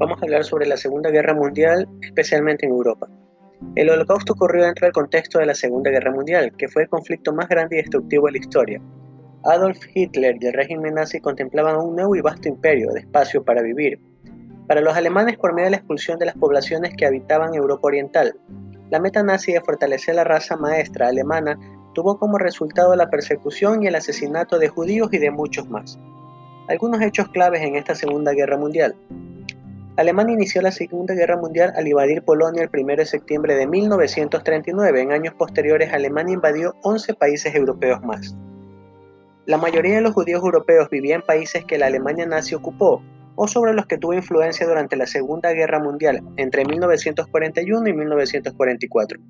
vamos a hablar sobre la Segunda Guerra Mundial, especialmente en Europa. El Holocausto ocurrió dentro del contexto de la Segunda Guerra Mundial, que fue el conflicto más grande y destructivo de la historia. Adolf Hitler y el régimen nazi contemplaban un nuevo y vasto imperio de espacio para vivir. Para los alemanes, por medio de la expulsión de las poblaciones que habitaban Europa Oriental, la meta nazi de fortalecer la raza maestra alemana tuvo como resultado la persecución y el asesinato de judíos y de muchos más. Algunos hechos claves en esta Segunda Guerra Mundial. Alemania inició la Segunda Guerra Mundial al invadir Polonia el 1 de septiembre de 1939. En años posteriores, Alemania invadió 11 países europeos más. La mayoría de los judíos europeos vivían en países que la Alemania nazi ocupó o sobre los que tuvo influencia durante la Segunda Guerra Mundial entre 1941 y 1944.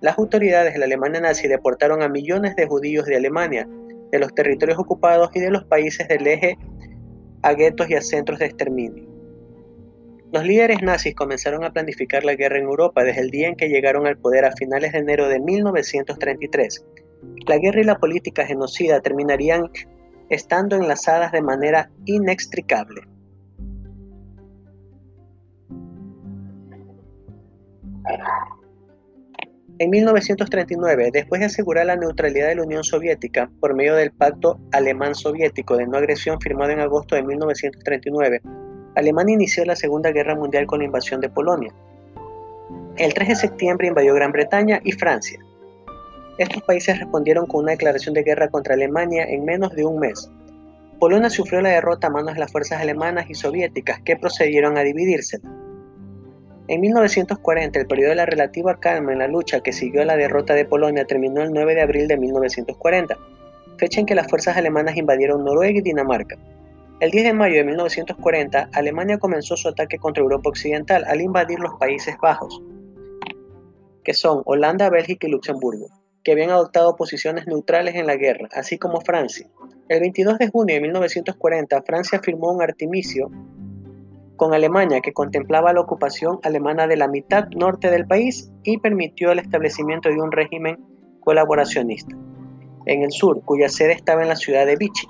Las autoridades de la Alemania nazi deportaron a millones de judíos de Alemania, de los territorios ocupados y de los países del eje a guetos y a centros de exterminio. Los líderes nazis comenzaron a planificar la guerra en Europa desde el día en que llegaron al poder a finales de enero de 1933. La guerra y la política genocida terminarían estando enlazadas de manera inextricable. En 1939, después de asegurar la neutralidad de la Unión Soviética por medio del Pacto Alemán-Soviético de no agresión firmado en agosto de 1939, Alemania inició la Segunda Guerra Mundial con la invasión de Polonia. El 3 de septiembre invadió Gran Bretaña y Francia. Estos países respondieron con una declaración de guerra contra Alemania en menos de un mes. Polonia sufrió la derrota a manos de las fuerzas alemanas y soviéticas que procedieron a dividirse. En 1940, el periodo de la relativa calma en la lucha que siguió a la derrota de Polonia terminó el 9 de abril de 1940, fecha en que las fuerzas alemanas invadieron Noruega y Dinamarca. El 10 de mayo de 1940, Alemania comenzó su ataque contra Europa Occidental al invadir los Países Bajos, que son Holanda, Bélgica y Luxemburgo, que habían adoptado posiciones neutrales en la guerra, así como Francia. El 22 de junio de 1940, Francia firmó un artimicio con Alemania que contemplaba la ocupación alemana de la mitad norte del país y permitió el establecimiento de un régimen colaboracionista en el sur, cuya sede estaba en la ciudad de Vichy.